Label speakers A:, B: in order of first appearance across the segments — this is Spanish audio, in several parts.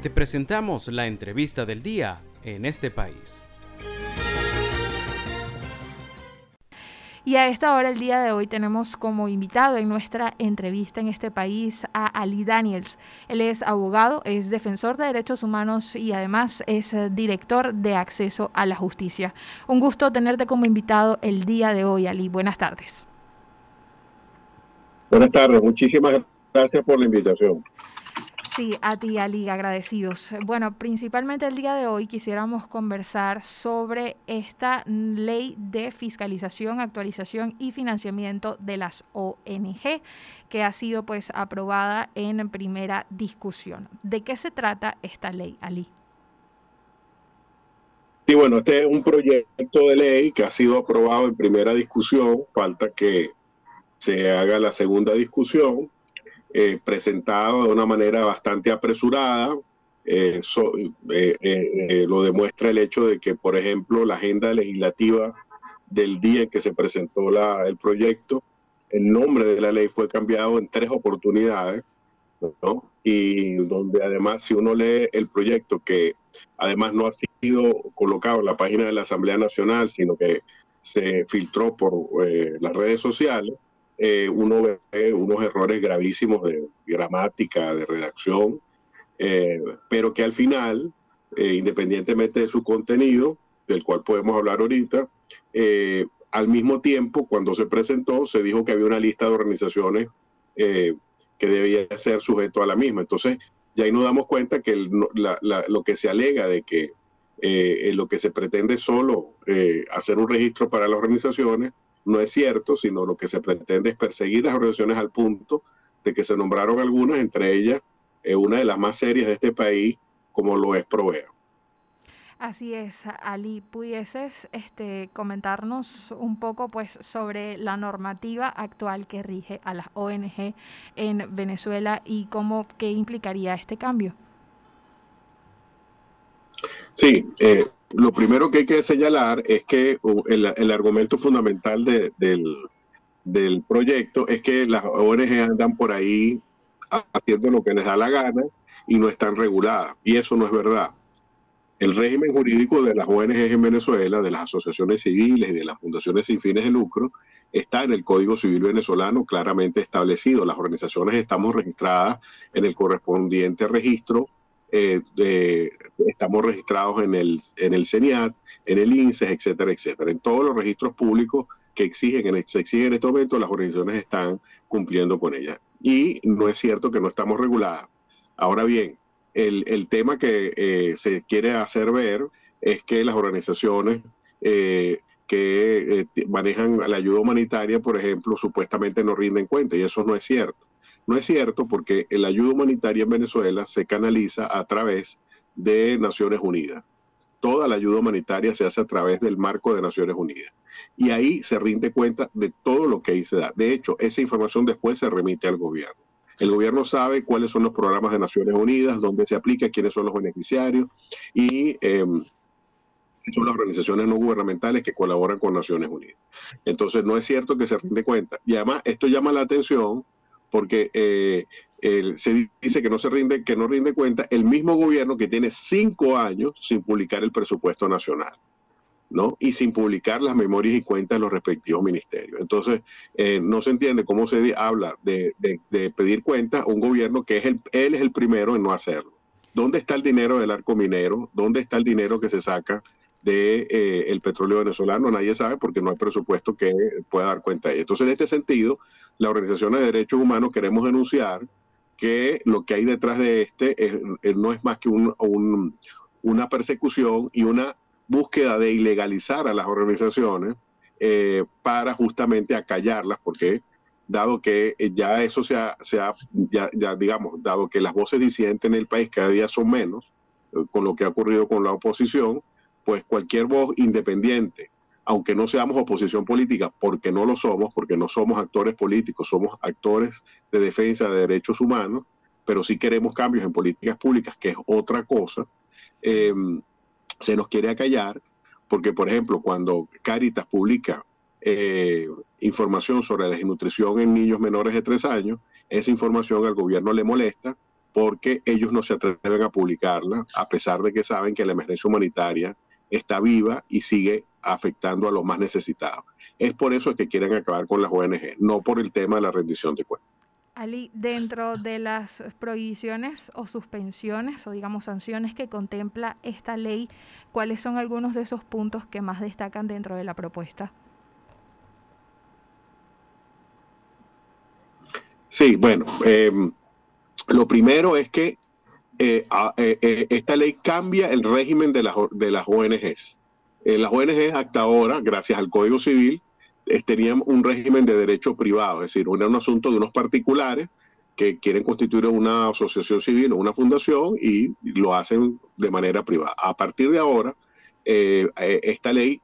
A: Te presentamos la entrevista del día en este país.
B: Y a esta hora, el día de hoy, tenemos como invitado en nuestra entrevista en este país a Ali Daniels. Él es abogado, es defensor de derechos humanos y además es eh, director de acceso a la justicia. Un gusto tenerte como invitado el día de hoy, Ali. Buenas tardes.
C: Buenas tardes, muchísimas gracias por la invitación.
B: Sí, a ti, Ali, agradecidos. Bueno, principalmente el día de hoy quisiéramos conversar sobre esta ley de fiscalización, actualización y financiamiento de las ONG que ha sido pues aprobada en primera discusión. ¿De qué se trata esta ley, Ali?
C: Sí, bueno, este es un proyecto de ley que ha sido aprobado en primera discusión. Falta que se haga la segunda discusión eh, presentado de una manera bastante apresurada. Eh, eh, lo demuestra el hecho de que, por ejemplo, la agenda legislativa del día en que se presentó la, el proyecto, el nombre de la ley fue cambiado en tres oportunidades, ¿no? y donde además si uno lee el proyecto, que además no ha sido colocado en la página de la Asamblea Nacional, sino que se filtró por las redes sociales, eh, uno ve unos errores gravísimos de gramática, de redacción, eh, pero que al final, eh, independientemente de su contenido, del cual podemos hablar ahorita, al mismo tiempo, cuando se presentó, se dijo que había una lista de organizaciones que debía ser sujeto a la misma. Entonces, ya ahí nos damos cuenta que lo que se alega de que lo que se pretende solo hacer un registro para las organizaciones, no es cierto, sino lo que se pretende es perseguir las organizaciones al punto de que se nombraron algunas, entre ellas eh, una de las más serias de este país, como lo es Provea.
B: Así es, Ali, ¿pudieses este, comentarnos un poco pues, sobre la normativa actual que rige a las ONG en Venezuela y cómo, qué implicaría este cambio?
C: Sí, eh, lo primero que hay que señalar es que el, argumento fundamental del, proyecto es que las ONG andan por ahí haciendo lo que les da la gana y no están reguladas. Y eso no es verdad. El régimen jurídico de las ONG en Venezuela, de las asociaciones civiles y de las fundaciones sin fines de lucro, está en el Código Civil venezolano claramente establecido. Las organizaciones estamos registradas en el correspondiente registro eh, estamos registrados en el, en el CENIAT, en el INSES, etcétera, etcétera. En todos los registros públicos que exigen, en, se exigen en este momento, las organizaciones están cumpliendo con ellas. Y no es cierto que no estamos reguladas. Ahora bien, el, el tema que eh, se quiere hacer ver es que las organizaciones eh, que manejan la ayuda humanitaria, por ejemplo, supuestamente no rinden cuenta, y eso no es cierto. No es cierto porque la ayuda humanitaria en Venezuela se canaliza a través de Naciones Unidas. Toda la ayuda humanitaria se hace a través del marco de Naciones Unidas. Y ahí se rinde cuenta de todo lo que ahí se da. De hecho, esa información después se remite al gobierno. El gobierno sabe cuáles son los programas de Naciones Unidas, dónde se aplica, quiénes son los beneficiarios y em, son las organizaciones no gubernamentales que colaboran con Naciones Unidas. Entonces, no es cierto que se rinde cuenta. Y además, esto llama la atención porque eh, se dice que no se rinde, que no rinde cuenta el mismo gobierno que tiene cinco años sin publicar el presupuesto nacional. ¿no? y sin publicar las memorias y cuentas de los respectivos ministerios. Entonces, eh, no se entiende cómo se habla de, pedir cuentas a un gobierno que es el, él es el primero en no hacerlo. ¿Dónde está el dinero del arco minero? ¿Dónde está el dinero que se saca de, eh, petróleo venezolano? Nadie sabe porque no hay presupuesto que pueda dar cuenta de ello. Entonces, en este sentido, las organizaciones de derechos humanos queremos denunciar que lo que hay detrás de este no es más que una persecución y una búsqueda de ilegalizar a las organizaciones eh, para justamente acallarlas, porque dado que ya eso se ha, ya, ya, digamos, dado que las voces disidentes en el país cada día son menos, eh, con lo que ha ocurrido con la oposición, pues cualquier voz independiente aunque no seamos oposición política, porque no lo somos, porque no somos actores políticos, somos actores de defensa de derechos humanos, pero sí queremos cambios en políticas públicas, que es otra cosa, em, se nos quiere acallar, porque por ejemplo, cuando Caritas publica eh, información sobre la desnutrición en niños menores de tres años, esa información al gobierno le molesta porque ellos no se atreven a publicarla, a pesar de que saben que la emergencia humanitaria está viva y sigue afectando a los más necesitados. Es por eso que quieren acabar con las ONG, no por el tema de la rendición de cuentas.
B: Ali, dentro de las prohibiciones o suspensiones o digamos sanciones que contempla esta ley, ¿cuáles son algunos de esos puntos que más destacan dentro de la propuesta?
C: Sí, bueno, em, lo primero es que eh, eh, eh, esta ley cambia el régimen de las, de las ONGs. las ONGs hasta ahora, gracias al Código Civil, tenían un régimen de derecho privado, es decir, era un asunto de unos particulares que quieren constituir una asociación civil o una fundación y lo hacen de manera privada. A partir de ahora, esta ley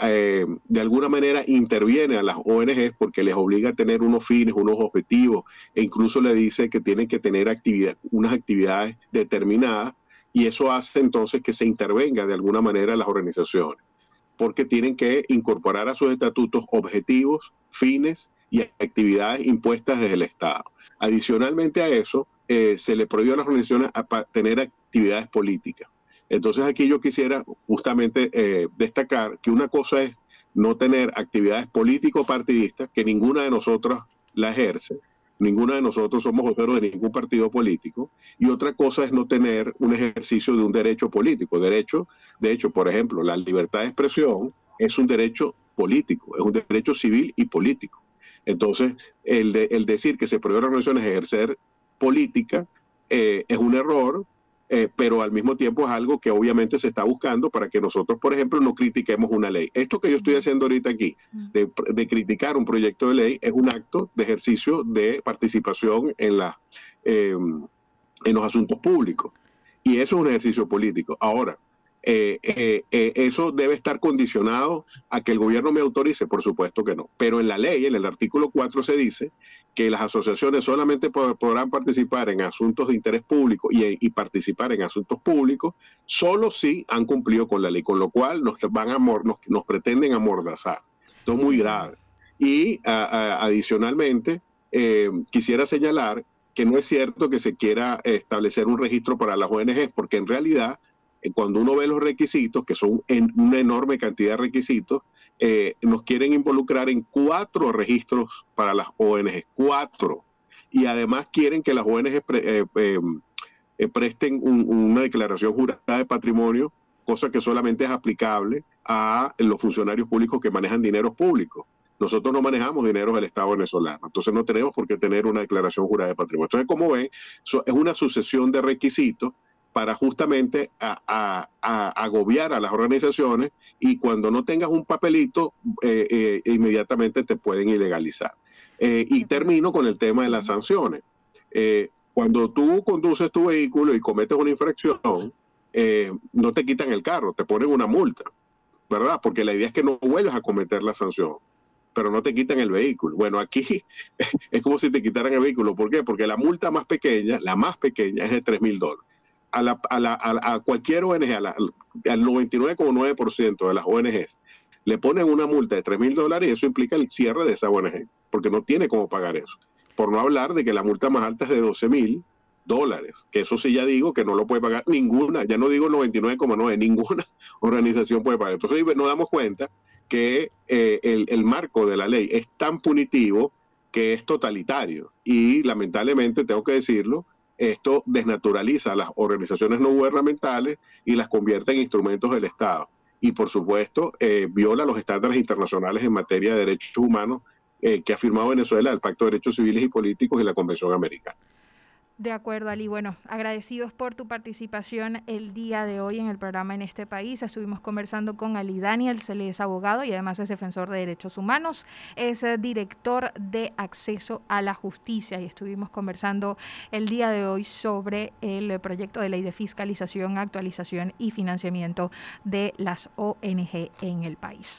C: eh, de alguna manera interviene a las ONGs porque les obliga a tener unos fines, unos objetivos, e incluso le dice que tienen que tener actividad, unas actividades determinadas, y eso hace entonces que se intervenga de alguna manera las organizaciones, porque tienen que incorporar a sus estatutos objetivos, fines y actividades impuestas desde el Estado. Adicionalmente a eso, eh, se le prohíbe a las organizaciones tener actividades políticas. Entonces aquí yo quisiera justamente eh, destacar que una cosa es no tener actividades político-partidistas, que ninguna de nosotros la ejerce, ninguna de nosotros somos voceros de ningún partido político, y otra cosa es no tener un ejercicio de un derecho político. Derecho, de hecho, por ejemplo, la libertad de expresión es un derecho político, es un derecho civil y político. Entonces, el, el decir que se prohíbe a organizaciones ejercer política eh, es un error eh, pero al mismo tiempo es algo que obviamente se está buscando para que nosotros, por ejemplo, no critiquemos una ley. Esto que yo estoy haciendo ahorita aquí, de, criticar un proyecto de ley, es un acto de ejercicio de participación en, la, em, en los asuntos públicos. Y eso es un ejercicio político. Ahora, eh, eh, eh, eso debe estar condicionado a que el gobierno me autorice, por supuesto que no. Pero en la ley, en el artículo 4 se dice que las asociaciones solamente podrán participar en asuntos de interés público y, participar en asuntos públicos solo si han cumplido con la ley, con lo cual nos van a nos, pretenden amordazar. Esto es muy grave. Y adicionalmente, quisiera señalar que no es cierto que se quiera establecer un registro para las ONGs, porque en realidad cuando uno ve los requisitos, que son en una enorme cantidad de requisitos, eh, nos quieren involucrar en cuatro registros para las ONG, cuatro. Y además quieren que las ONG eh, presten una declaración jurada de patrimonio, cosa que solamente es aplicable a los funcionarios públicos que manejan dinero público. Nosotros no manejamos dinero del Estado venezolano, entonces no tenemos por qué tener una declaración jurada de patrimonio. Entonces, como ven, es una sucesión de requisitos para justamente a, agobiar a las organizaciones y cuando no tengas un papelito, eh, eh, inmediatamente te pueden ilegalizar. Eh, y termino con el tema de las sanciones. cuando tú conduces tu vehículo y cometes una infracción, no te quitan el carro, te ponen una multa, ¿verdad? Porque la idea es que no vuelvas a cometer la sanción pero no te quitan el vehículo. Bueno, aquí es como si te quitaran el vehículo. ¿Por qué? Porque la multa más pequeña, la más pequeña, es de 3 mil dólares a, la, a, la, a, cualquier ONG, al 99,9% de las ONGs, le ponen una multa de 3 mil dólares y eso implica el cierre de esa ONG, porque no tiene cómo pagar eso. Por no hablar de que la multa más alta es de 12 mil dólares, que eso sí ya digo que no lo puede pagar ninguna, ya no digo 99,9, ninguna organización puede pagar. Entonces nos damos cuenta que eh, el, el marco de la ley es tan punitivo que es totalitario y lamentablemente tengo que decirlo, esto desnaturaliza a las organizaciones no gubernamentales y las convierte en instrumentos del Estado. Y por supuesto, eh, viola los estándares internacionales en materia de derechos humanos eh, que ha firmado Venezuela, el Pacto de Derechos Civiles y Políticos y la Convención Americana.
B: De acuerdo, Ali. Bueno, agradecidos por tu participación el día de hoy en el programa en este país. Estuvimos conversando con Ali Daniel, él es abogado y además es defensor de derechos humanos. Es eh, director de acceso a la justicia y estuvimos conversando el día de hoy sobre el proyecto de ley de fiscalización, actualización y financiamiento de las ONG en el país.